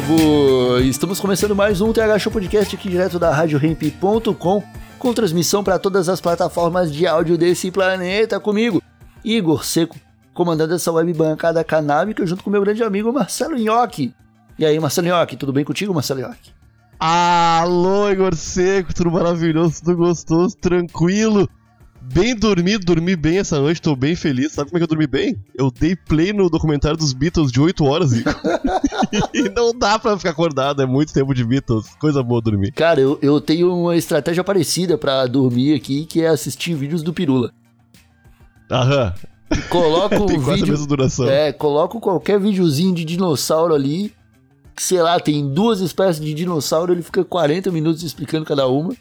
Povo! Estamos começando mais um TH Show Podcast aqui direto da RadioRamp.com com transmissão para todas as plataformas de áudio desse planeta comigo, Igor Seco, comandando essa web bancada canábica junto com meu grande amigo Marcelo Nhoque. E aí, Marcelo Nhoque, tudo bem contigo, Marcelo Nhoque? Alô, Igor Seco, tudo maravilhoso, tudo gostoso, tranquilo. Bem dormido, dormi bem essa noite, tô bem feliz. Sabe como é que eu dormi bem? Eu dei play no documentário dos Beatles de 8 horas, Igor. e não dá pra ficar acordado, é muito tempo de Beatles. Coisa boa dormir. Cara, eu, eu tenho uma estratégia parecida pra dormir aqui, que é assistir vídeos do Pirula. Aham. Coloco Tem o quase a vídeo... mesma duração. É, coloco qualquer videozinho de dinossauro ali, que sei lá, tem duas espécies de dinossauro, ele fica 40 minutos explicando cada uma.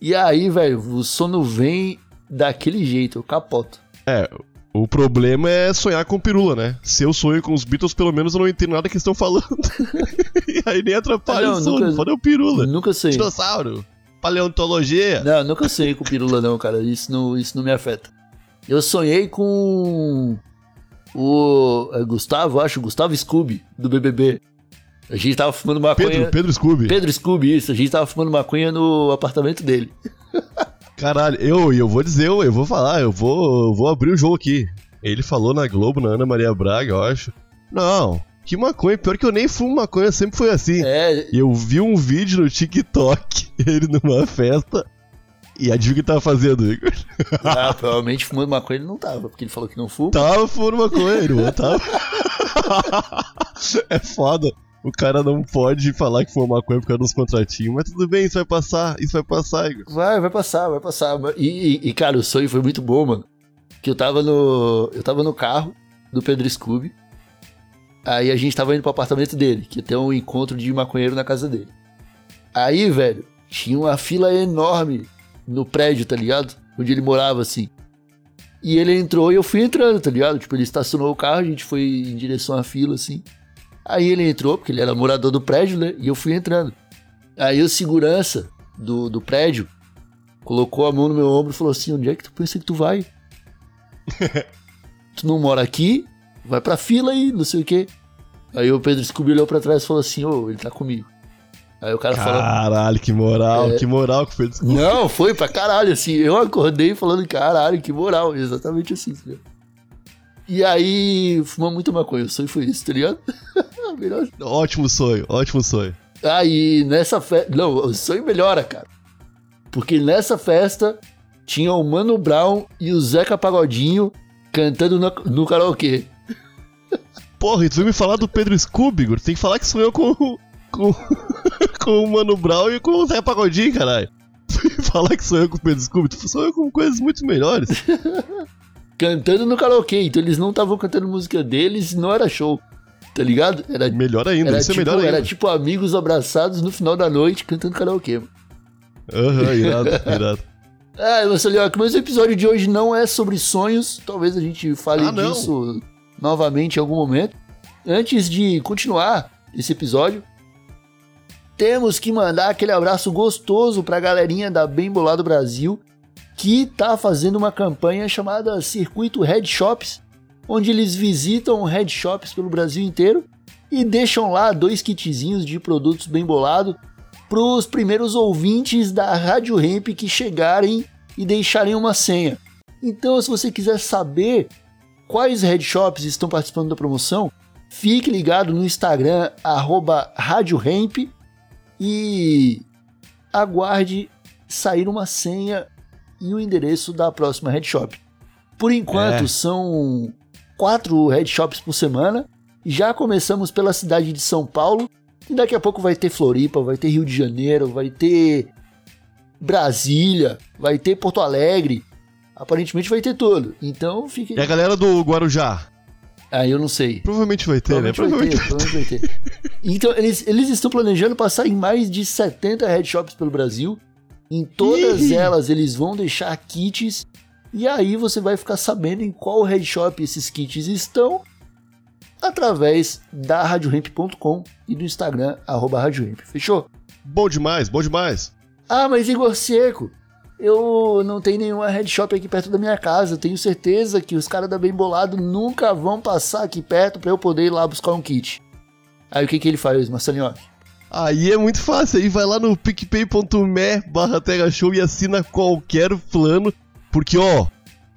E aí, velho, o sono vem daquele jeito, eu capoto. É, o problema é sonhar com pirula, né? Se eu sonho com os Beatles, pelo menos eu não entendo nada que estão falando. e aí nem atrapalha não, o sono, nunca- o pirula. Nunca sei. Dinossauro, paleontologia. Não, nunca sonhei com pirula não, cara, isso não, isso não me afeta. Eu sonhei com o é, Gustavo, acho, Gustavo Scooby, do BBB. A gente tava fumando maconha... Pedro, Pedro Scooby. Pedro Scooby, isso, a gente tava fumando maconha no apartamento dele. Caralho, eu, eu vou dizer, eu, eu vou falar, eu vou, eu vou abrir o jogo aqui. Ele falou na Globo, na Ana Maria Braga, eu acho. Não, que maconha, pior que eu nem fumo maconha, sempre foi assim. É, eu vi um vídeo no TikTok, ele numa festa, e adivinha o que ele tava fazendo, Igor? Ah, provavelmente fumando maconha ele não tava, porque ele falou que não fuma. Tava fumando maconha, irmão, tava. é foda. O cara não pode falar que fuma maconha por causa dos contratinhos, mas tudo bem, isso vai passar, isso vai passar, Igor. Vai, vai passar, vai passar. E, e- e, cara, o sonho foi muito bom, mano. Que eu tava no. Eu tava no carro do Pedro Scooby. Aí a gente tava indo pro apartamento dele, que tem um encontro de maconheiro na casa dele. Aí, velho, tinha uma fila enorme no prédio, tá ligado? Onde ele morava, assim. E ele entrou e eu fui entrando, tá ligado? Tipo, ele estacionou o carro, a gente foi em direção à fila, assim. Aí ele entrou, porque ele era morador do prédio, né? E eu fui entrando. Aí o segurança do, do prédio colocou a mão no meu ombro e falou assim: onde é que tu pensa que tu vai? tu não mora aqui? Vai pra fila aí, não sei o quê. Aí o Pedro Scooby olhou pra trás e falou assim: ô, ele tá comigo. Aí o cara falou. Caralho, que moral, É. que moral que o Pedro Scooby. Não, foi pra caralho, assim. Eu acordei falando, caralho, que moral. Exatamente assim, ligado? E aí, fumamos muito maconha. O sonho foi isso, tá ligado? Melhor Ótimo sonho, ótimo sonho. Aí nessa festa. Não, o sonho melhora, cara. Porque nessa festa tinha o Mano Brown e o Zeca Pagodinho cantando no, no karaokê. Porra, e tu veio me falar do Pedro Scooby, Igor? Tem que falar que sonhou com, com, com o Mano Brown e com o Zé Pagodinho, caralho. falar que sonhou com o Pedro Scooby, tu sonhou com coisas muito melhores. Cantando no karaokê. Então eles não estavam cantando música deles, não era show. Tá ligado? Era, Melhor ainda, era, isso tipo, é melhor era ainda. tipo amigos abraçados no final da noite cantando karaokê. Aham, irado, irado. Ah, Marcelo, mas o episódio de hoje não é sobre sonhos. Talvez a gente fale Ah, disso novamente em algum momento. Antes de continuar esse episódio, temos que mandar aquele abraço gostoso pra galerinha da Bem Bolado Brasil, que tá fazendo uma campanha chamada Circuito Head Shops, onde eles visitam head shops pelo Brasil inteiro e deixam lá dois kitzinhos de produtos bem bolado para os primeiros ouvintes da Rádio Ramp que chegarem e deixarem uma senha. Então, se você quiser saber quais head shops estão participando da promoção, fique ligado no Instagram, arroba Rádio Ramp, e aguarde sair uma senha e o endereço da próxima head shop. Por enquanto, É. são quatro head shops por semana. Já começamos pela cidade de São Paulo. E daqui a pouco vai ter Floripa, vai ter Rio de Janeiro, vai ter Brasília, vai ter Porto Alegre. aparentemente vai ter tudo. Então fique. E a galera do Guarujá? Ah, eu não sei. Provavelmente vai ter, né? Provavelmente vai ter, provavelmente vai ter. Então, eles, eles estão planejando passar em mais de 70 headshops pelo Brasil. Em todas elas, eles vão deixar kits. E aí você vai ficar sabendo em qual headshop esses kits estão através da radiohemp.com e do Instagram, arroba radiohemp. Fechou? Bom demais, bom demais. Ah, mas Igor Seco, eu não tenho nenhuma headshop aqui perto da minha casa. Eu tenho certeza que os caras da Bem Bolado nunca vão passar aqui perto pra eu poder ir lá buscar um kit. Aí o que que ele faz, Marcelinho? Aí é muito fácil, aí vai lá no picpay.me barra e assina qualquer plano, porque ó,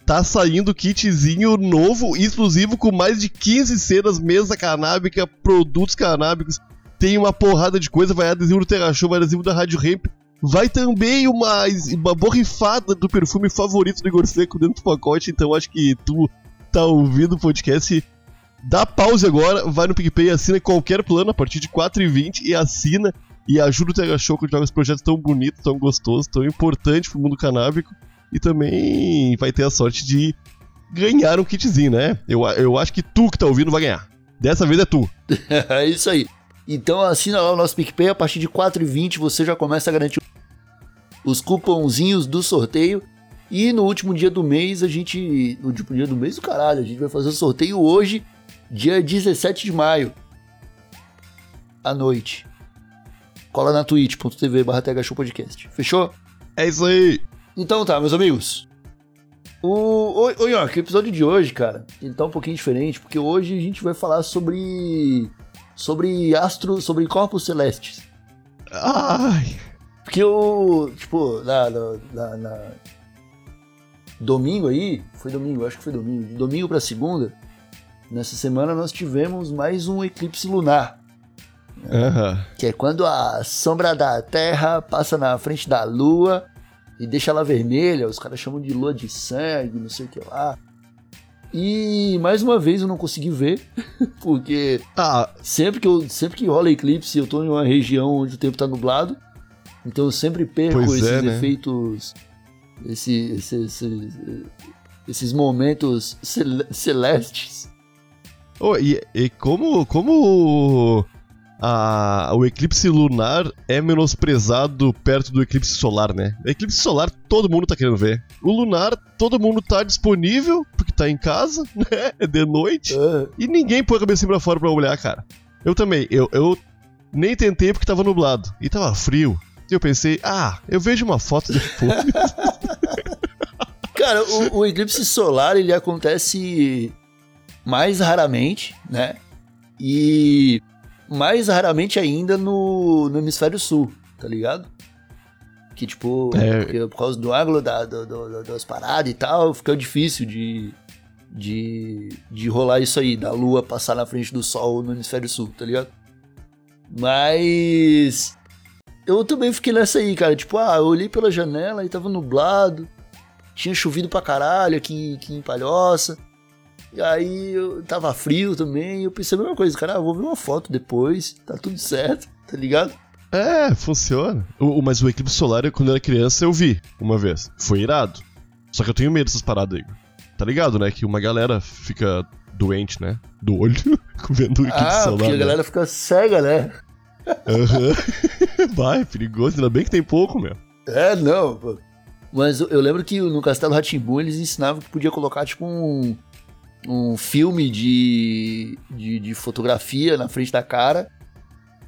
tá saindo kitzinho novo, exclusivo, com mais de 15 cenas, mesa canábica, produtos canábicos, tem uma porrada de coisa, vai adesivo do Terra Show, vai adesivo da Rádio Ramp, vai também uma, uma borrifada do perfume favorito do Igor Seco dentro do pacote, então acho que tu tá ouvindo o podcast Dá pause agora, vai no PicPay, assina qualquer plano a partir de 4,20 e assina e ajuda o TH Show a continuar esse projeto tão bonito, tão gostoso, tão importante pro mundo canábico e também vai ter a sorte de ganhar um kitzinho, né? Eu, eu acho que tu que tá ouvindo vai ganhar. Dessa vez é tu. é isso aí. Então assina lá o nosso PicPay, a partir de 4,20 você já começa a garantir os cupomzinhos do sorteio. E no último dia do mês, a gente. No último dia do mês, do caralho, a gente vai fazer o sorteio hoje, dia 17 de maio. À noite. Cola na twitch.tv barra Podcast. Fechou? É isso aí. Então tá, meus amigos. O, o, o York, o episódio de hoje, cara, ele tá um pouquinho diferente, porque hoje a gente vai falar sobre. sobre astro. sobre corpos celestes. Ai. Porque o. Tipo, na, na, na- na- Domingo aí. Foi domingo, acho que foi domingo. Domingo pra segunda. Nessa semana nós tivemos mais um eclipse lunar. Aham. Que é quando a sombra da Terra passa na frente da Lua e deixa ela vermelha. Os caras chamam de lua de sangue, não sei o que lá. E mais uma vez eu não consegui ver, porque Ah, sempre que, eu, sempre que rola eclipse eu tô em uma região onde o tempo tá nublado. Então eu sempre perco Pois esses é, né? efeitos. esse- esse- esse- esses momentos cel- celestes. Oh, e, e como, como a, o eclipse lunar é menosprezado perto do eclipse solar, né? O eclipse solar todo mundo tá querendo ver. O lunar todo mundo tá disponível, porque tá em casa, né? É de noite. Ah, E ninguém põe a cabeça pra fora pra olhar, cara. Eu também, eu, eu nem tentei porque tava nublado. E tava frio. E eu pensei, ah, eu vejo uma foto depois. Cara, o, o eclipse solar ele acontece mais raramente, né? E mais raramente ainda no, no hemisfério sul, tá ligado? Que tipo, É. porque por causa do ângulo da, do- do- das paradas e tal, fica difícil de, de, de rolar isso aí, da lua passar na frente do sol no hemisfério sul, tá ligado? Mas eu também fiquei nessa aí, cara. Tipo, ah, eu olhei pela janela e tava nublado tinha chovido pra caralho aqui, aqui em Palhoça. E aí eu tava frio também. E eu pensei a mesma coisa, cara, ah, vou ver uma foto depois, tá tudo certo, tá ligado? é, funciona. O, mas o eclipse solar, quando eu era criança, eu vi uma vez. Foi irado. Só que eu tenho medo dessas paradas, Igor. Tá ligado, né? Que uma galera fica doente, né? Do olho, vendo o eclipse ah, solar. porque a né? galera fica cega, né? Aham. Vai, perigoso. Ainda bem que tem pouco, meu. É, não. Mas eu, eu lembro que no Castelo Ratimbu eles ensinavam que podia colocar tipo um, um filme de, de, de fotografia na frente da cara.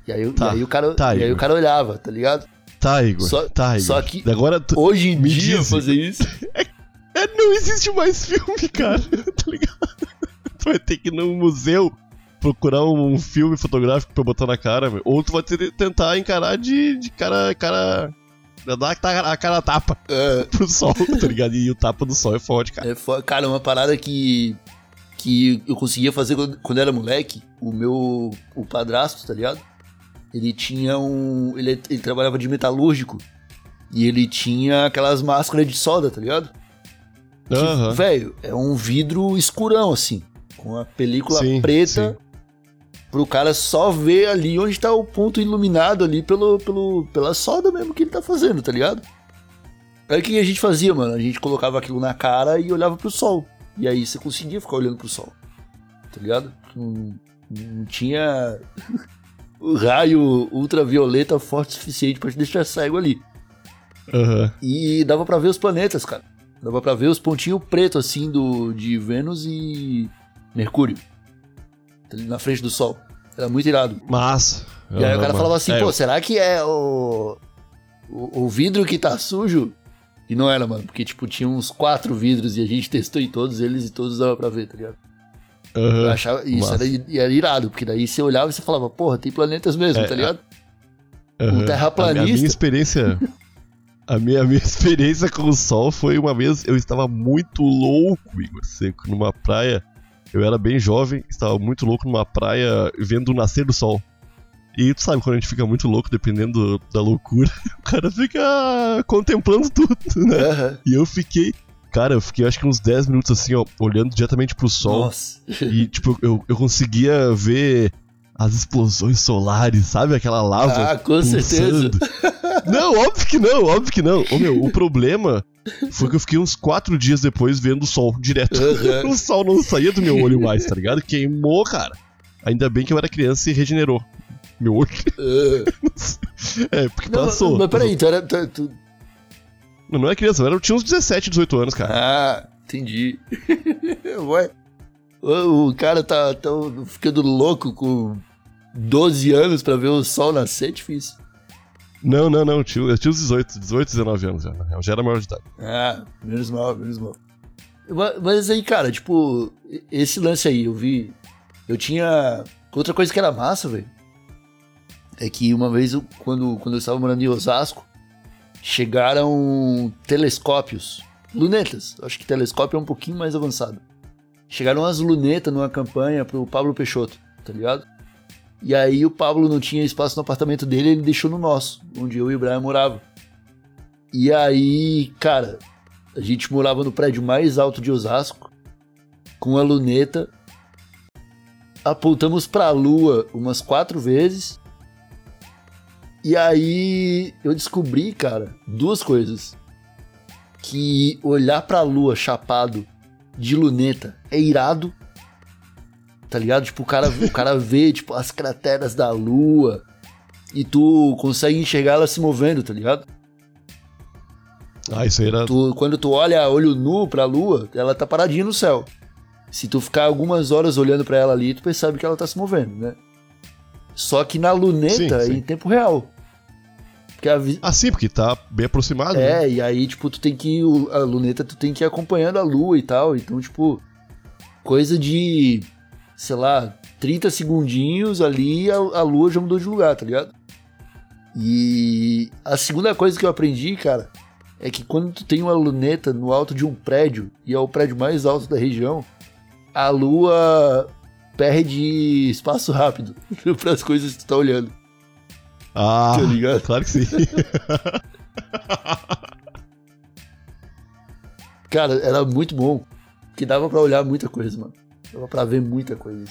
E aí, Tá, e aí o cara, tá, e aí o cara olhava, tá ligado? Tá, Igor. Só- tá, Igor. só que- Agora tu... Hoje em dia diz, fazer isso. É, não existe mais filme, cara. tá ligado? Tu vai ter que ir num museu procurar um filme fotográfico pra botar na cara, meu. Ou tu vai ter, tentar encarar de, de cara. cara. Dar a cara- tapa É, pro sol, tá ligado? E o tapa do sol é forte, cara. É, cara, uma parada que, que eu conseguia fazer quando, quando era moleque, o meu o padrasto, tá ligado? Ele tinha um. Ele, ele trabalhava de metalúrgico. E ele tinha aquelas máscaras de soda, tá ligado? Aham. Velho, é um vidro escurão, assim. Com a película Sim, preta. Pro cara só ver ali onde tá o ponto iluminado ali pelo, pelo, pela soda mesmo que ele tá fazendo, tá ligado? Aí o que a gente fazia, mano? A gente colocava aquilo na cara e olhava pro sol. E aí você conseguia ficar olhando pro sol. Tá ligado? Não, não tinha o raio ultravioleta forte o suficiente pra te deixar cego ali. Aham. E dava pra ver os planetas, cara. Dava pra ver os pontinhos pretos, assim, do, de Vênus e Mercúrio. Ali na frente do Sol. Era muito irado. Massa. E aí o cara falava assim, é, pô, será que é o, o, o vidro que tá sujo? E não era, mano, porque, tipo, tinha uns quatro vidros e a gente testou em todos eles e todos dava pra ver, tá ligado? Eu aham. achava, isso era, era irado, porque daí você olhava e você falava, porra, tem planetas mesmo, É, tá ligado? Aham. um terraplanista. A, a minha experiência. A minha, a minha experiência com o sol foi uma vez. Eu estava muito louco, Igor Seco, numa praia. Eu era bem jovem, estava muito louco numa praia vendo o nascer do sol. E tu sabe, quando a gente fica muito louco, dependendo da loucura, o cara fica contemplando tudo, né? Aham. E eu fiquei. Cara, eu fiquei acho que uns 10 minutos assim, ó, olhando diretamente pro sol. Nossa. E, tipo, eu, eu conseguia ver as explosões solares, sabe? Aquela lava. Ah, com certeza. pulsando. Não, óbvio que não, óbvio que não. Ô, meu, o problema foi que eu fiquei uns quatro dias depois vendo o sol direto. Aham. o sol não saía do meu olho mais, tá ligado? Queimou, cara. Ainda bem que eu era criança e regenerou. Meu olho. Ah. É, porque Não, passou. mas peraí, tu era. Tu, tu- Não, não é criança, eu, era, eu tinha uns 17, 18 anos, cara. Ah, entendi. Ué, o, o cara tá, tá ficando louco com 12 anos pra ver o sol nascer, difícil. Não, não, não, eu tinha, eu tinha uns 18, 18, 19 anos já. Eu já era maior de idade. Ah, menos mal, menos mal. Ma- Mas aí, cara, tipo, esse lance aí, eu vi. Eu tinha. Outra coisa que era massa, velho. É que uma vez, eu, quando, quando eu estava morando em Osasco, chegaram telescópios. Lunetas. Acho que telescópio é um pouquinho mais avançado. Chegaram as lunetas numa campanha pro Pablo Peixoto, tá ligado? E aí o Pablo não tinha espaço no apartamento dele, ele deixou no nosso, onde eu e o Brian moravam. E aí, cara, a gente morava no prédio mais alto de Osasco, com a luneta. Apontamos pra lua umas quatro vezes. E aí eu descobri, cara, duas coisas. Que olhar pra lua chapado de luneta é irado. Tá ligado? Tipo, o cara, o cara vê tipo, as crateras da lua e tu consegue enxergar ela se movendo, tá ligado? Ah, isso aí era. Tu- quando tu olha olho nu pra lua, ela tá paradinha no céu. Se tu ficar algumas horas olhando pra ela ali, tu percebe que ela tá se movendo, né? Só que na luneta Sim, sim. em tempo real. Porque vi- Ah, sim, porque tá bem aproximado. né? É, e aí, tipo, tu tem que. A luneta tu tem que ir acompanhando a lua e tal. Então, tipo, coisa de. Sei lá, 30 segundinhos ali, a, a lua já mudou de lugar, tá ligado? E a segunda coisa que eu aprendi, cara, é que quando tu tem uma luneta no alto de um prédio, e é o prédio mais alto da região, a lua perde espaço rápido para as coisas que tu tá olhando, Ah, tá ligado? claro que sim. Cara, era muito bom. Porque dava pra olhar muita coisa, mano. Dava pra ver muita coisa.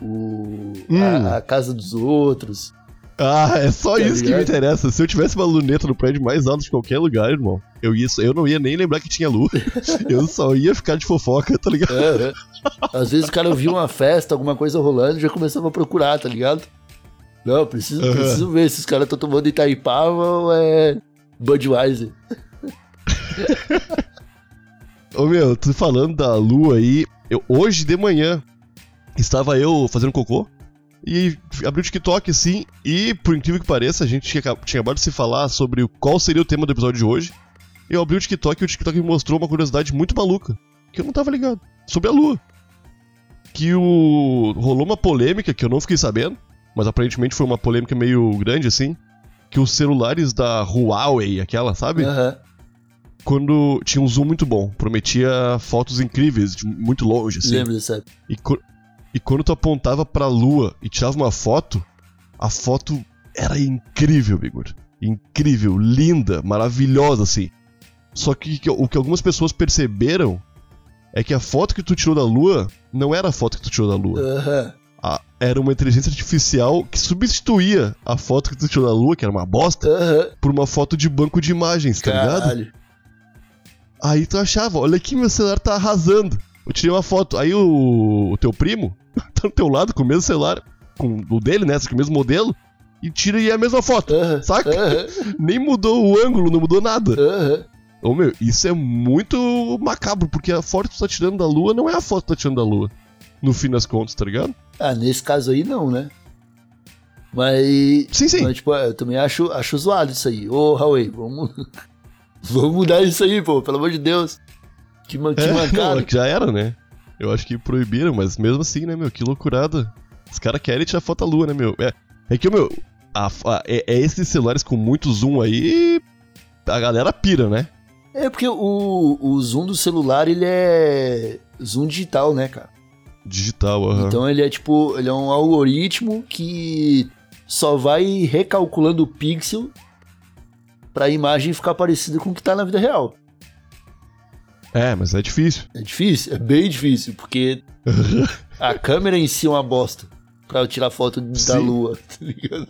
O... Hum. A, a casa dos outros. Ah, é só Tá isso que me ligado? interessa. Se eu tivesse uma luneta no prédio mais alto de qualquer lugar, irmão, eu, ia, eu não ia nem lembrar que tinha lua. eu só ia ficar de fofoca, tá ligado? É, é. Às vezes o cara via uma festa, alguma coisa rolando, já começava a procurar, tá ligado? Não, preciso, Aham. preciso ver se os caras estão tomando Itaipava ou é Budweiser. Ô meu, tu falando da lua aí, eu, hoje de manhã estava eu fazendo cocô e abri o TikTok assim, e por incrível que pareça, a gente tinha, tinha acabado de se falar sobre qual seria o tema do episódio de hoje. Eu abri o TikTok e o TikTok me mostrou uma curiosidade muito maluca, que eu não tava ligado, sobre a lua. Que o. rolou uma polêmica que eu não fiquei sabendo, mas aparentemente foi uma polêmica meio grande assim. Que os celulares da Huawei, aquela, sabe? Aham. quando tinha um zoom muito bom, prometia fotos incríveis de muito longe, assim. Lembro dessa. E, e quando tu apontava pra lua e tirava uma foto, a foto era incrível, Bigor. Incrível, linda, maravilhosa, assim. Só que, o que algumas pessoas perceberam é que a foto que tu tirou da lua não era a foto que tu tirou da lua. Aham. a- era uma inteligência artificial que substituía a foto que tu tirou da lua, que era uma bosta, Aham. por uma foto de banco de imagens, tá ligado? Caralho. Aí tu achava, olha aqui, meu celular tá arrasando. Eu tirei uma foto. Aí o, o teu primo tá do teu lado com o mesmo celular, com o dele, né? Que o mesmo modelo, e tira aí a mesma foto. Aham. Saca? Aham. Nem mudou o ângulo, não mudou nada. Aham. Ô meu, isso é muito macabro, porque a foto que tu tá tirando da lua não é a foto que tu tá tirando da lua. No fim das contas, tá ligado? Ah, nesse caso aí não, né? Mas. Sim, sim. Mas, tipo, eu também acho, acho zoado isso aí. Ô, Huawei, vamos. vamos mudar isso aí, pô, pelo amor de Deus. Que, que É, mancada. é que já era, né? Eu acho que proibiram, mas mesmo assim, né, meu? Que loucurada. Os caras querem tirar foto da lua, né, meu? É, é que, meu, a- a- é, é esses celulares com muito zoom aí. A galera pira, né? É porque o, o zoom do celular, ele é zoom digital, né, cara? Digital, aham. Então ele é tipo, ele é um algoritmo que só vai recalculando o pixel pra imagem ficar parecida com o que tá na vida real. É, mas é difícil. É difícil? É bem difícil, porque a câmera em si é uma bosta pra eu tirar foto da Sim. lua, tá ligado?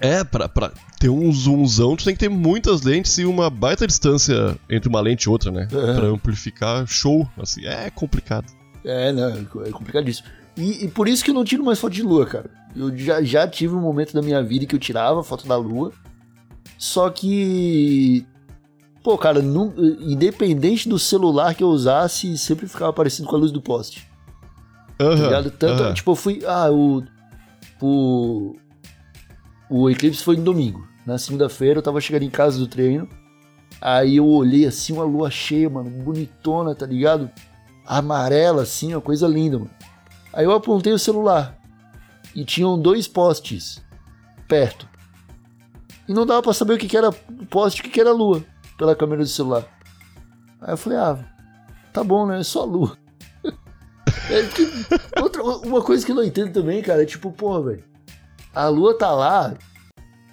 É, pra, pra ter um zoomzão, tu tem que ter muitas lentes e uma baita distância entre uma lente e outra, né? Aham. Pra amplificar show. Assim, é complicado. É, não, é complicadíssimo. E, e por isso que eu não tiro mais foto de lua, cara. Eu já, já tive um momento da minha vida que eu tirava foto da lua. Só que. Pô, cara, independente do celular que eu usasse, sempre ficava parecido com a luz do poste. Tá Aham, ligado? Tanto, aham. tipo, eu fui. Ah, o. O. O eclipse foi no domingo. Na segunda-feira eu tava chegando em casa do treino. Aí eu olhei assim, uma lua cheia, mano, bonitona, tá ligado? Amarela, assim, uma coisa linda, mano. Aí eu apontei o celular. E tinham dois postes perto. E não dava pra saber o que, que era o poste e o que, que era a lua pela câmera do celular. Aí eu falei, ah, tá bom, né? É só a lua. É que- outra, uma coisa que eu não entendo também, cara, é tipo, porra, velho. A lua tá lá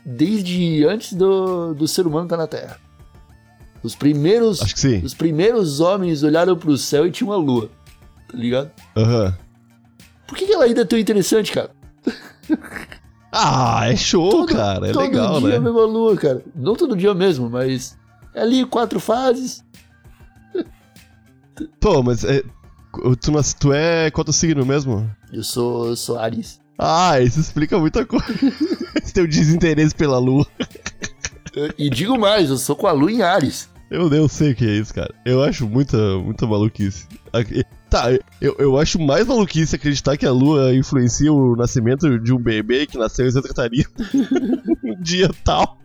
desde antes do, do ser humano estar na Terra. Os primeiros, Acho que sim. os primeiros homens olharam pro céu e tinha uma lua. Tá ligado? Aham. Por que, que ela ainda é tão interessante, cara? Ah, é show, cara. É todo legal, dia né? a mesma lua, cara. Não todo dia mesmo, mas é ali quatro fases. Pô, mas é, tu, nas- tu é qual teu signo mesmo? Eu sou, sou Ares. Ah, isso explica muita coisa. Esse teu desinteresse pela lua. E digo mais, eu sou com a lua em Ares. Eu, eu sei o que é isso, cara. Eu acho muita, muita maluquice. Tá, eu, eu acho mais maluquice acreditar que a lua influencia o nascimento de um bebê que nasceu em Santa Catarina um dia tal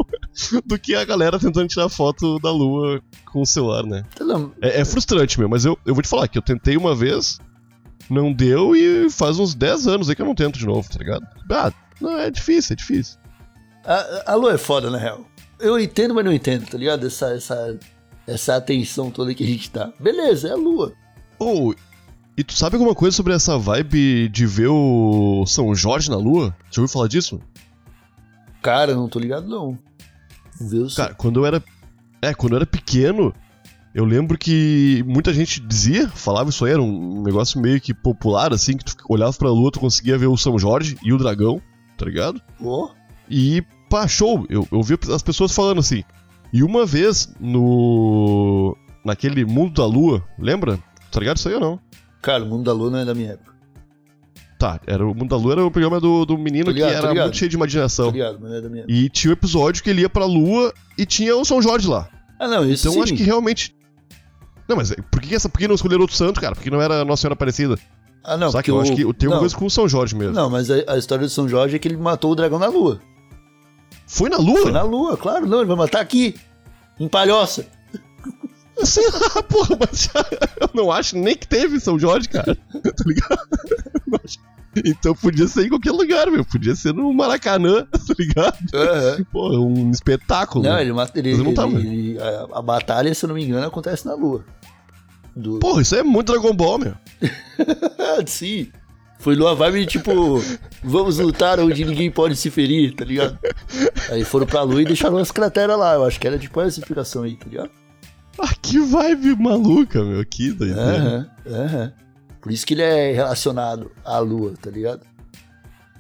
do que a galera tentando tirar foto da lua com o celular, né? Tá, É, é frustrante, meu, mas eu, eu vou te falar que eu tentei uma vez, não deu e faz uns 10 anos aí que eu não tento de novo, tá ligado? Ah, não, é difícil, é difícil. A, a lua é foda, na real. Eu entendo, mas não entendo, tá ligado? Essa, essa, essa atenção toda que a gente dá. Beleza, é a lua. Ou, e tu sabe alguma coisa sobre essa vibe de ver o São Jorge na lua? Já ouviu falar disso? Cara, não tô ligado, não. Cara, quando eu era. É, quando eu era pequeno, eu lembro que muita gente dizia, falava isso aí, era um negócio meio que popular, assim, que tu olhava pra lua, tu conseguia ver o São Jorge e o dragão, tá ligado? Ó, E, pá, show! Eu, eu vi as pessoas falando assim. E uma vez no. naquele Mundo da Lua, lembra? Tá ligado isso aí ou não? Cara, o mundo da lua não é da minha época. Tá, era, o Mundo da Lua era o programa do, do menino ligado, que era ligado. muito cheio de imaginação. ligado? Mas não é da minha época. E tinha um episódio que ele ia pra Lua e tinha o São Jorge lá. Ah, não, isso Então sim. eu acho que realmente. Não, mas por que, essa, por que não escolheram outro santo, cara? Por que não era Nossa Senhora Aparecida? Ah, não, Saca? porque Eu o... acho que tem uma não, coisa com o São Jorge mesmo. Não, mas a, a história do São Jorge é que ele matou o dragão na lua. Foi na Lua? Foi na lua, claro. Não, ele vai matar aqui. Em Palhoça. Sei lá, porra, mas eu não acho nem que teve São Jorge, cara. tá ligado? Então podia ser em qualquer lugar, meu. Podia ser no Maracanã, tá ligado? Aham. Pô, um espetáculo. Não, ele. Ele, não tava. ele- a, a batalha, se eu não me engano, acontece na lua. Do... Porra, isso é muito Dragon Ball, meu. Sim. Foi numa vibe tipo, vamos lutar onde ninguém pode se ferir, tá ligado? Aí foram pra lua e deixaram as crateras lá. Eu acho que era tipo essa explicação aí, tá ligado? Ah, que vibe maluca, meu. Que doideira. Aham, aham. Por isso que ele é relacionado à lua, tá ligado?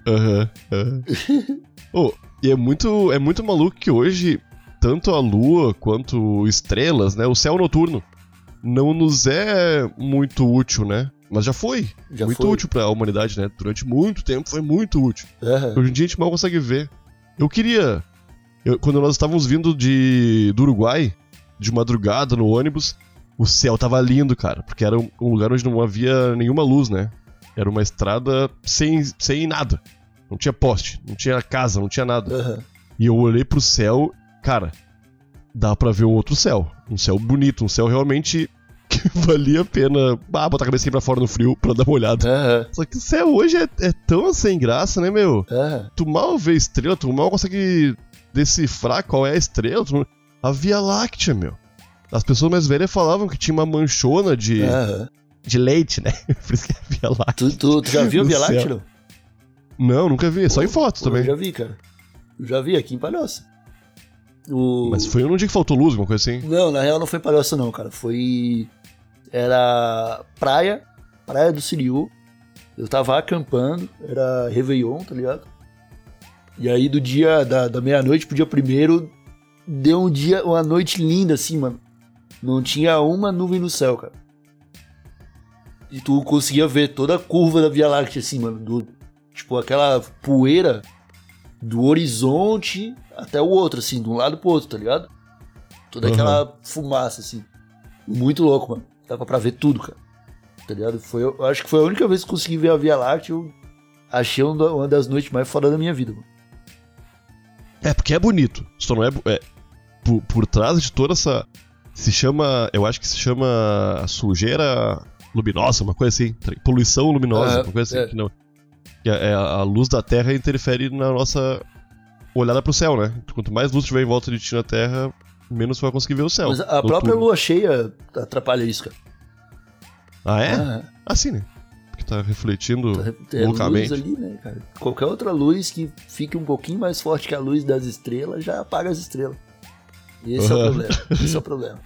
Aham, aham. Ô, e é muito, é muito maluco que hoje, tanto a lua quanto estrelas, né? O céu noturno não nos é muito útil, né? Mas já foi. Já muito foi. útil pra humanidade, né? Durante muito tempo foi muito útil. Hoje em dia a gente mal consegue ver. Eu queria. eu- quando nós estávamos vindo de, do Uruguai, de madrugada no ônibus, o céu tava lindo, cara. Porque era um, lugar onde não havia nenhuma luz, né? Era uma estrada sem, sem nada. Não tinha poste, não tinha casa, não tinha nada. Aham. E eu olhei pro céu, cara, dá pra ver um outro céu. Um céu bonito, um céu realmente que valia a pena ah, botar a cabeça aqui pra fora no frio pra dar uma olhada. Aham. Só que o céu hoje é, é tão sem graça, né, meu? Aham. Tu mal vê estrela, tu mal consegue decifrar qual é a estrela. tu A Via Láctea, meu. As pessoas mais velhas falavam que tinha uma manchona de, Aham. de leite, né? Por isso que é a Via Láctea. Tu, tu, tu já viu No Via. Láctea? não? Não, nunca vi, só em fotos também. Eu já vi, cara. Eu já vi aqui em Palhoça. O... Mas foi num dia que faltou luz, uma coisa assim. Não, na real não foi Palhoça não, cara. Foi... Era praia, praia do Siriu. Eu tava acampando, era Réveillon, tá ligado? E aí do dia, da, da meia-noite pro dia primeiro, deu um dia, uma noite linda assim, mano. Não tinha uma nuvem no céu, cara. E tu conseguia ver toda a curva da Via Láctea, assim, mano. Do, tipo, aquela poeira do horizonte até o outro, assim, de um lado pro outro, tá ligado? Toda Uhum. aquela fumaça, assim. Muito louco, mano. Dava pra ver tudo, cara. Tá ligado? Foi, eu acho que foi a única vez que consegui ver a Via Láctea. Eu achei um uma das noites mais foda da minha vida, mano. É, porque é bonito. Só não é. é por, por trás de toda essa. Se chama. Eu acho que se chama sujeira luminosa, uma coisa assim. Poluição luminosa, Ah, uma coisa assim. é. Que não, que a, é a- a luz da Terra interfere na nossa olhada pro céu, né? Quanto mais luz tiver em volta de ti na Terra, menos vai conseguir ver o céu. Mas a própria noturno. lua cheia atrapalha isso, cara. Ah, é? Ah, Assim, né? Porque tá refletindo é luz loucamente. ali, né, cara? Qualquer outra luz que fique um pouquinho mais forte que a luz das estrelas já apaga as estrelas. E esse é o problema. Esse é o problema.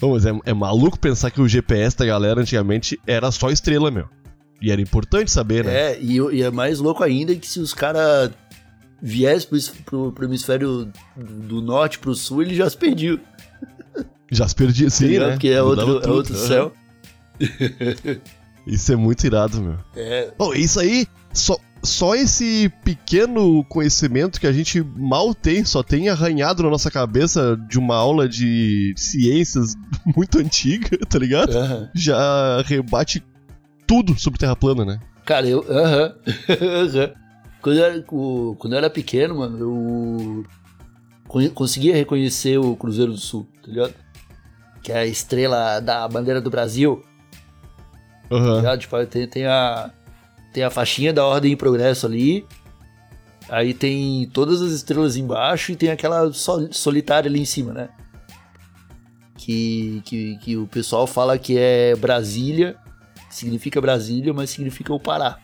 Não, mas é, é maluco pensar que o GPS da galera antigamente era só estrela, meu. E era importante saber, né? É, e, e é mais louco ainda que se os caras viessem pro, pro, pro hemisfério do norte pro sul, ele já se perdiu. Já se perdia, sim, né? Porque é Mudava outro, é outro Aham. céu. Isso é muito irado, meu. É, Bom, isso aí, só, só esse pequeno conhecimento que a gente mal tem, só tem arranhado na nossa cabeça de uma aula de ciências muito antiga, tá ligado? aham. Já rebate tudo sobre Terra plana, né? Cara, eu. Aham. aham. Quando, eu era, quando eu era pequeno, mano, eu. Conseguia reconhecer o Cruzeiro do Sul, tá ligado? Que é a estrela da bandeira do Brasil, tá Aham. ligado? Tipo, tem, tem a. Tem a faixinha da Ordem em Progresso ali. Aí tem todas as estrelas embaixo e tem aquela sol- solitária ali em cima, né? Que, que, que o pessoal fala que é Brasília, significa Brasília, mas significa o Pará.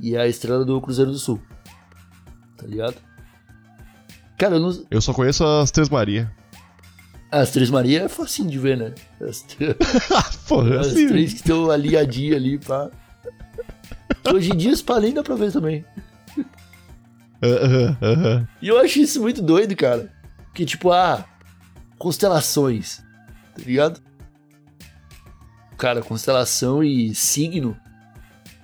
E é a estrela do Cruzeiro do Sul. Tá ligado? Cara, eu não... Eu só conheço as Três Maria. as Três Maria é facinho de ver, né? As, Porra, as assim. três que estão aliadinhas ali, pá. Hoje em dia, palém dá pra ver também. Aham, aham. E eu acho isso muito doido, cara. Que tipo, ah, constelações, tá ligado? Cara, constelação e signo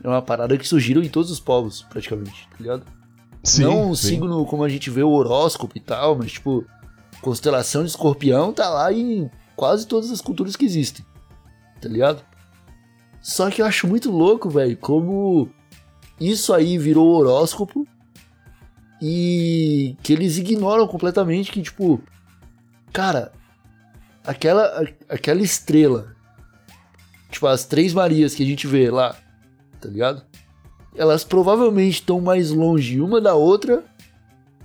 é uma parada que surgiram em todos os povos, praticamente, tá ligado? Sim, Não um sim. signo como a gente vê o horóscopo e tal, mas tipo, constelação de escorpião tá lá em quase todas as culturas que existem, tá ligado? Só que eu acho muito louco, velho, como isso aí virou horóscopo e que eles ignoram completamente que, tipo, cara, aquela, aquela estrela, tipo, as três Marias que a gente vê lá, tá ligado? Elas provavelmente estão mais longe uma da outra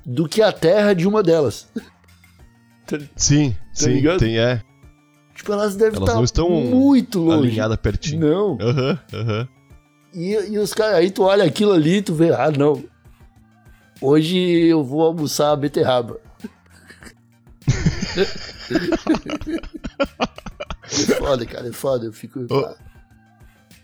do que a Terra de uma delas. Sim, sim, ligado? tem, é. Tipo, elas devem Elas estar não estão muito longe. Alinhada pertinho. Não. Aham, aham. E, e os caras, aí tu olha aquilo ali e tu vê, ah, não. Hoje eu vou almoçar beterraba. é foda, cara, é foda. Eu fico.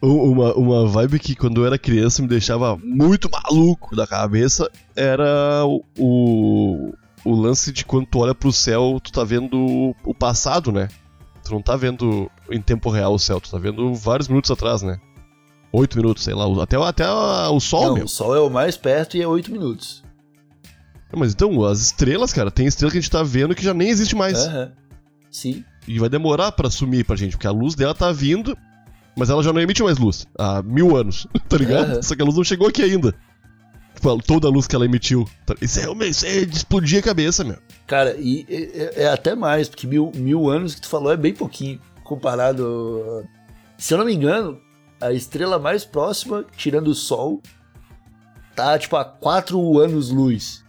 U- Uma, uma vibe que quando eu era criança me deixava muito maluco da cabeça era o, o, o lance de quando tu olha pro céu, tu tá vendo o- o passado, né? Tu não tá vendo em tempo real o céu, tu tá vendo vários minutos atrás, né? Oito minutos, sei lá, até, até o sol, Não, meu. o Sol é o mais perto e é 8 minutos. Mas então, as estrelas, cara, tem estrela que a gente tá vendo que já nem existe mais. Aham. Sim. E vai demorar pra sumir pra gente, porque a luz dela tá vindo, mas ela já não emite mais luz há mil anos, tá ligado? Aham. Só que a luz não chegou aqui ainda. Tipo, toda a luz que ela emitiu. Isso é, isso é de explodir a cabeça, meu. Cara, e é, é- é até mais, porque mil, mil anos que tu falou é bem pouquinho comparado. Se eu não me engano, a estrela mais próxima, tirando o Sol, tá tipo a 4 anos-luz.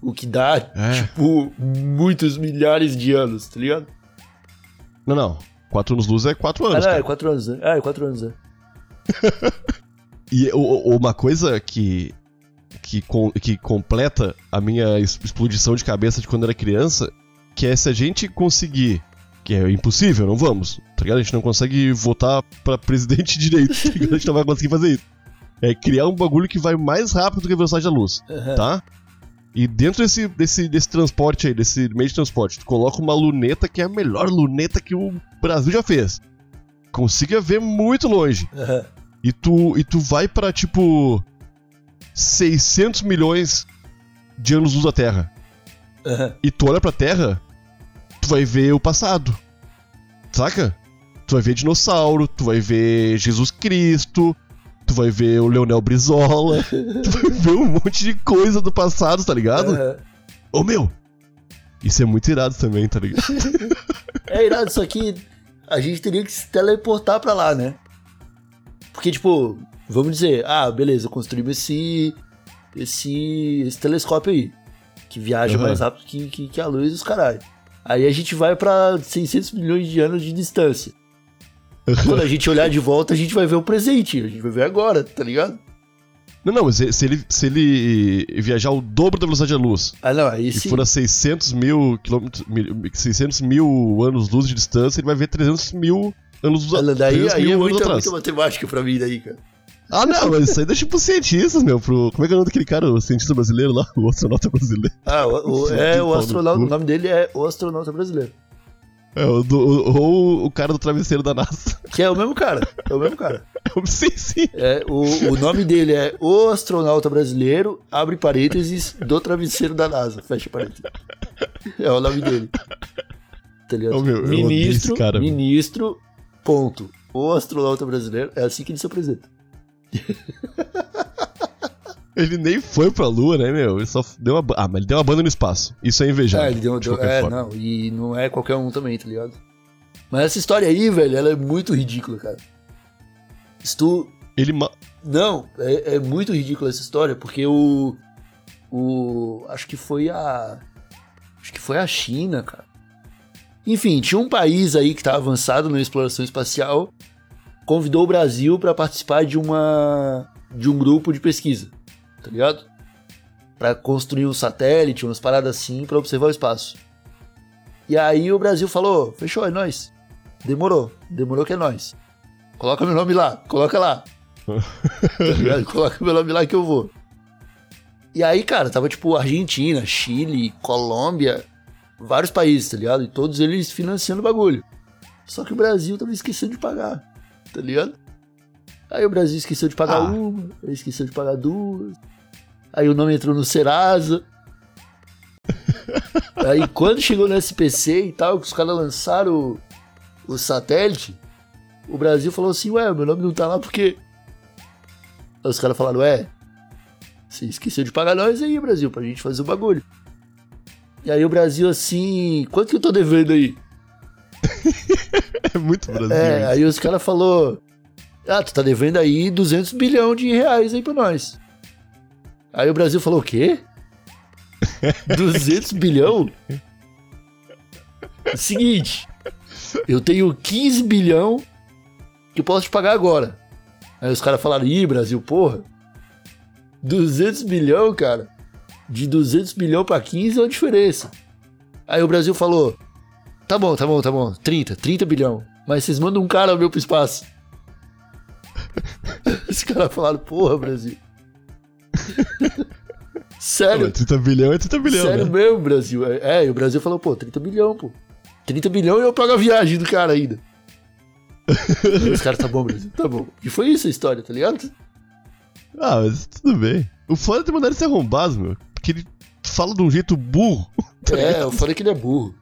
O que dá, É. tipo, muitos milhares de anos, tá ligado? Não, não. Quatro anos luz é quatro Ah, anos. não, é. 4 anos, né? Ah, é 4 anos, né? E uma coisa que. Que, que completa a minha explodição de cabeça de quando era criança, que é se a gente conseguir, que é impossível, não vamos, tá ligado? A gente não consegue votar pra presidente direito, tá ligado? A gente não vai conseguir fazer isso. É criar um bagulho que vai mais rápido do que a velocidade da luz, Aham. tá? E dentro desse, desse, desse transporte aí, desse meio de transporte, tu coloca uma luneta que é a melhor luneta que o Brasil já fez. Consiga ver muito longe. Aham. E tu, e tu vai pra, tipo, 600 milhões de anos-luz da Terra. Aham. E tu olha pra Terra, tu vai ver o passado. Saca? Tu vai ver dinossauro, tu vai ver Jesus Cristo, tu vai ver o Leonel Brizola, tu vai ver um monte de coisa do passado, tá ligado? Aham. Ô meu! Isso é muito irado também, tá ligado? É irado, só que a gente teria que se teleportar pra lá, né? Porque, tipo, vamos dizer, ah, beleza, construímos esse, esse, esse telescópio aí, que viaja Aham. mais rápido que, que, que a luz dos caralho. Aí a gente vai pra 600 milhões de anos de distância. Quando a gente olhar de volta, a gente vai ver o presente, a gente vai ver agora, tá ligado? Não, não, mas se ele, se ele viajar o dobro da velocidade da luz Ah, não, aí e sim. for a 600 mil quilômetros, mil- 600 mil anos-luz de distância, ele vai ver 300 mil anos-luz Ah, Daí, 300 aí é anos muita, atrás. muita matemática pra mim daí, cara. Ah, não, mas isso aí deixa pros cientistas, meu. Pro... Como é que é o nome daquele cara, o cientista brasileiro lá? O astronauta brasileiro. Ah, o, o- é o astronauta, o nome dele é o astronauta brasileiro. É, o do, o- ou o cara do travesseiro da NASA. Que é o mesmo cara, é o mesmo cara. sim, sim. É, o, o nome dele é O Astronauta Brasileiro, abre parênteses, do travesseiro da NASA, fecha parênteses. É o nome dele. Tá ligado? Ô, meu, ministro, cara, ministro, ponto. O astronauta brasileiro, é assim que ele se apresenta. Ele nem foi pra lua, né, meu? Ele só deu uma. Ah, mas ele deu uma banda no espaço. Isso é invejável. É, ele deu, de deu, é forma. não, e não é qualquer um também, tá ligado? Mas essa história aí, velho, ela é muito ridícula, cara. Se tu, Ele. ma- Não, é, é muito ridícula essa história, porque o. O. Acho que foi a. Acho que foi a China, cara. Enfim, tinha um país aí que tá avançado na exploração espacial, convidou o Brasil para participar de uma. de um grupo de pesquisa, tá ligado? Pra construir um satélite, umas paradas assim, pra observar o espaço. E aí o Brasil falou: fechou, é nóis. Demorou, demorou que é nóis. Coloca meu nome lá, coloca lá. Tá ligado? Coloca meu nome lá que eu vou. E aí, cara, tava tipo Argentina, Chile, Colômbia, vários países, tá ligado? E todos eles financiando o bagulho. Só que o Brasil tava esquecendo de pagar, tá ligado? Aí o Brasil esqueceu de pagar Ah. uma, esqueceu de pagar duas. Aí o nome entrou no Serasa. aí quando chegou no SPC e tal, que os caras lançaram o, o satélite, o Brasil falou assim, ué, meu nome não tá lá porque Aí os caras falaram, ué, você esqueceu de pagar nós aí, Brasil, pra gente fazer o bagulho. E aí o Brasil assim, quanto que eu tô devendo aí? É muito Brasil. É, isso. aí os caras falou, ah, tu tá devendo aí 200 bilhão de reais aí pra nós. Aí o Brasil falou, o quê? 200 bilhão? Seguinte, eu tenho 15 bilhão que eu posso te pagar agora. Aí os caras falaram, ih, Brasil, porra, 200 bilhão, cara, de 200 bilhão pra 15 é uma diferença. Aí o Brasil falou, tá bom, tá bom, tá bom, 30, 30 bilhão, mas vocês mandam um cara meu pro espaço. Os caras falaram, porra, Brasil. Sério, Mas 30 bilhão é 30 bilhão, sério né? mesmo, Brasil. É, e o Brasil falou, pô, 30 bilhão, pô. 30 bilhão e eu pago a viagem do cara ainda. Os caras, tá bom, Brasil, tá bom. E foi isso a história, tá ligado? Ah, mas tudo bem. O foda é ter mandado ser arrombado, meu. Porque ele fala de um jeito burro. É, eu falei que ele é burro.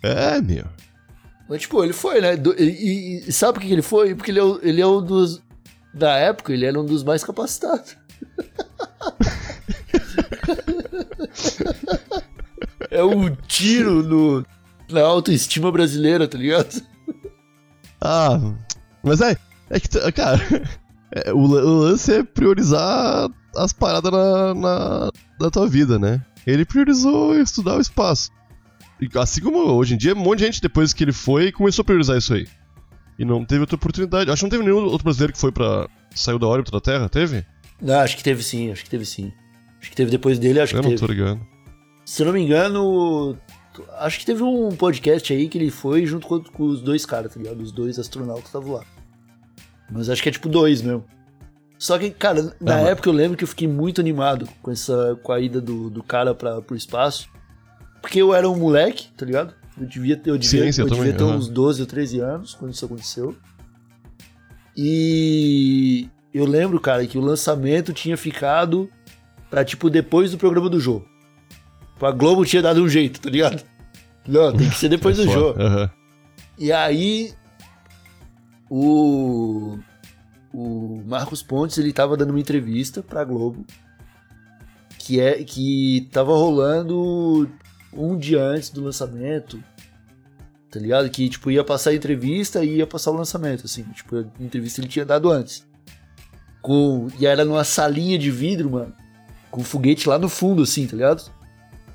É, meu. Mas, tipo, ele foi, né? E, e- e sabe por que que ele foi? Porque ele é, o- ele é um dos. Da época, ele era um dos mais capacitados. é um tiro no, na autoestima brasileira, tá ligado? Ah, mas é. É que, cara. é, o, o lance é priorizar as paradas na, na, na tua vida, né? Ele priorizou estudar o espaço. E assim como hoje em dia, um monte de gente, depois que ele foi, começou a priorizar isso aí. E não teve outra oportunidade. Acho que não teve nenhum outro brasileiro que foi pra. saiu da órbita da Terra, teve? Não, acho que teve sim, acho que teve sim. Acho que teve depois dele, acho Eu que não teve. tô ligado. Se eu não me engano, acho que teve um podcast aí que ele foi junto com, com os dois caras, tá ligado? Os dois astronautas estavam lá. Mas acho que é tipo dois mesmo. Só que, cara, na época eu lembro que eu fiquei muito animado com essa com a ida do, do cara pra, pro espaço. Porque eu era um moleque, tá ligado? Eu devia, ter- eu devia, Ciência eu devia também, ter aham. uns 12 ou 13 anos quando isso aconteceu. E eu lembro, cara, que o lançamento tinha ficado pra, tipo, depois do programa do jogo. A Globo tinha dado um jeito, tá ligado? Não, tem que ser depois do É jogo. foda. Aham. E aí, o, o Marcos Pontes, ele tava dando uma entrevista pra Globo, que é que tava rolando um dia antes do lançamento, tá ligado? Que, tipo, ia passar a entrevista e ia passar o lançamento, assim. Tipo, a entrevista ele tinha dado antes. Com, e era numa salinha de vidro, mano, com foguete lá no fundo, assim, tá ligado?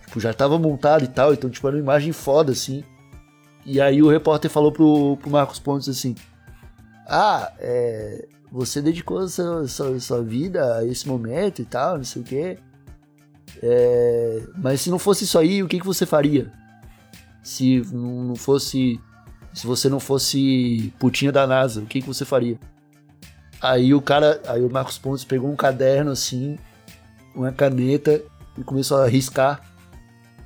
Tipo, já tava montado e tal, então, tipo, era uma imagem foda, assim. E aí o repórter falou pro, pro Marcos Pontes assim: Ah, é, você dedicou sua, sua, sua vida a esse momento e tal, não sei o quê. É, mas se não fosse isso aí, o que, que você faria? Se não fosse. Se você não fosse putinha da NASA, o que, que você faria? Aí o cara. Aí o Marcos Pontes pegou um caderno assim, uma caneta e começou a riscar.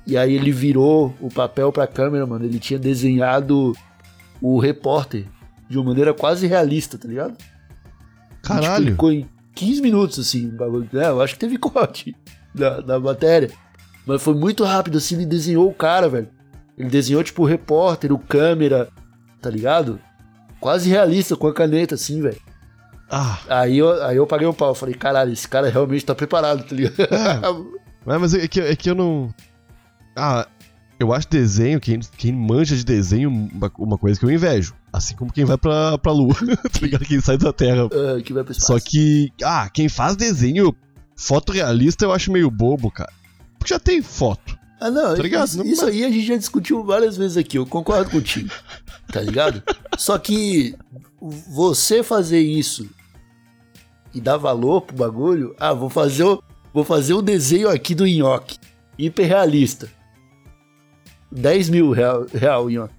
E aí ele virou o papel pra câmera, mano. Ele tinha desenhado o repórter de uma maneira quase realista, tá ligado? E, tipo, Caralho. ficou em 15 minutos, assim, bagulho. É, eu acho que teve corte da, da matéria. Mas foi muito rápido, assim, ele desenhou o cara, velho. Ele desenhou, tipo, o repórter, o câmera, tá ligado? Quase realista, com a caneta, assim, velho. Ah, Aí eu, aí eu paguei o pau. Falei, caralho, esse cara realmente tá preparado, tá ligado? mas mas é que, é que eu não. Ah, eu acho desenho, quem, quem manja de desenho, uma, uma coisa que eu invejo. Assim como quem vai pra, pra lua, tá ligado? Quem sai da Terra. Ah, que vai pro espaço. Só que, ah, quem faz desenho fotorrealista eu acho meio bobo, cara. Porque já tem foto. Ah, não, Tá ligado? isso, isso aí a gente já discutiu várias vezes aqui, eu concordo contigo, tá ligado? Só que você fazer isso e dar valor pro bagulho, ah, vou fazer o, vou fazer o desenho aqui do nhoque, hiperrealista. 10 mil real, real nhoque.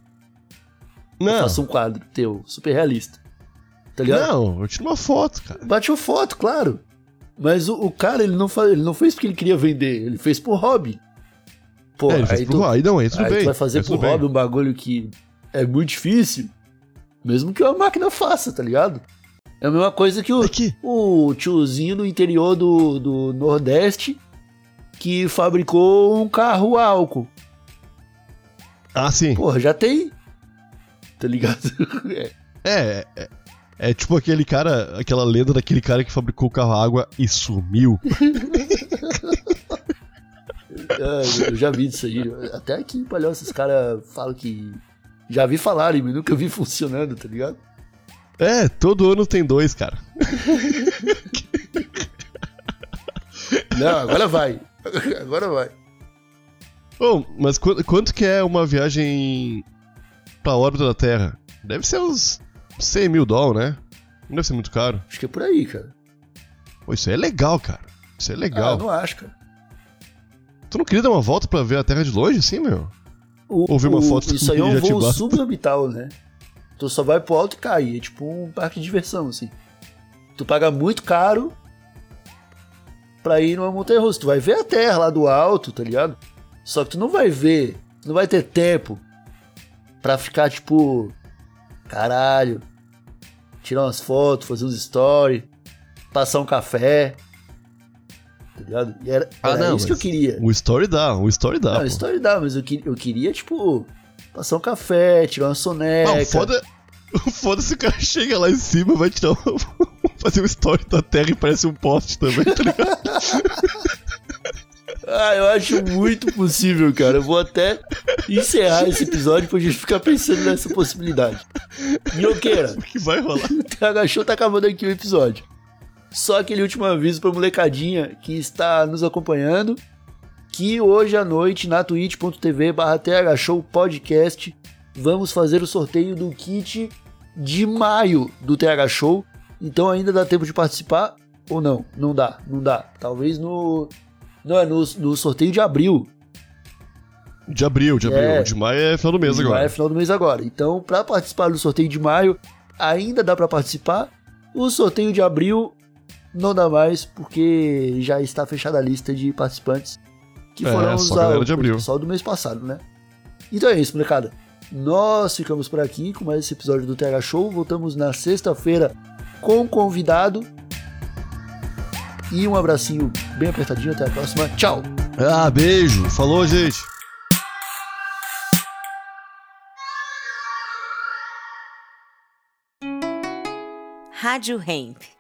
Eu Não, faço um quadro teu, super realista. Tá ligado? não, eu tiro uma foto, cara. Bateu foto, claro. Mas o, o cara, ele não, fa- ele não fez porque ele queria vender, ele fez por hobby. Pô, é, ele aí tu, aí não, aí tudo aí bem. tu vai fazer por bem. hobby um bagulho que é muito difícil, mesmo que uma máquina faça, tá ligado? É a mesma coisa que o, É o tiozinho do interior do, do Nordeste que fabricou um carro álcool. Ah, sim. Porra, já tem. Tá ligado? É. É, é, é tipo aquele cara, aquela lenda daquele cara que fabricou o carro a água e sumiu. É, eu já vi disso aí. Até aqui em Palhoça esses caras falam que. Já vi falarem, mas nunca vi funcionando, tá ligado? É, todo ano tem dois, cara. Não, agora vai. Agora vai. Bom, mas qu- quanto que é uma viagem pra órbita da Terra? Deve ser uns 100 mil dólares, né? Não deve ser muito caro. Acho que é por aí, cara. Pô, isso é legal, cara. Isso é Ah, legal. não acho, cara. Tu não queria dar uma volta pra ver a Terra de longe, assim, meu? O, Ou ver uma foto Isso aí é um voo suborbital, né? Tu só vai pro alto e cai. É tipo um parque de diversão, assim. Tu paga muito caro pra ir numa montanha russa. Tu vai ver a terra lá do alto, tá ligado? Só que tu não vai ver, tu não vai ter tempo pra ficar tipo, caralho, tirar umas fotos, fazer uns stories, passar um café. Tá ligado? E era, Ah, era não, isso que eu queria. O story dá, o story dá. Não, pô. story dá, mas eu, que- eu queria, tipo, passar um café, tirar uma soneca. Não, foda. Foda se o cara chega lá em cima, vai tirar um, fazer um story da terra e parece um poste também, tá ligado? Ah, eu acho muito possível, cara. Eu vou até encerrar esse episódio pra gente ficar pensando nessa possibilidade. Minhoqueira, que vai rolar. o TH Show tá acabando aqui o episódio. Só aquele último aviso pra molecadinha que está nos acompanhando, que hoje à noite na twitch.tv barra TH Show Podcast vamos fazer o sorteio do kit de maio do TH Show. Então ainda dá tempo de participar ou não? Não dá, não dá. Talvez no... Não, é no, no sorteio de abril. De abril, de abril. É. De maio é final do mês De agora. maio é final do mês agora. Então, para participar do sorteio de maio, ainda dá para participar. O sorteio de abril não dá mais, porque já está fechada a lista de participantes que É, foram só galera o de abril. pessoal do mês passado, né? Então é isso, molecada. Nós ficamos por aqui com mais esse episódio do TH Show. Voltamos na sexta-feira com um convidado. E um abracinho bem apertadinho. Até a próxima. Tchau! Ah, beijo. Falou, gente. Rádio Hemp.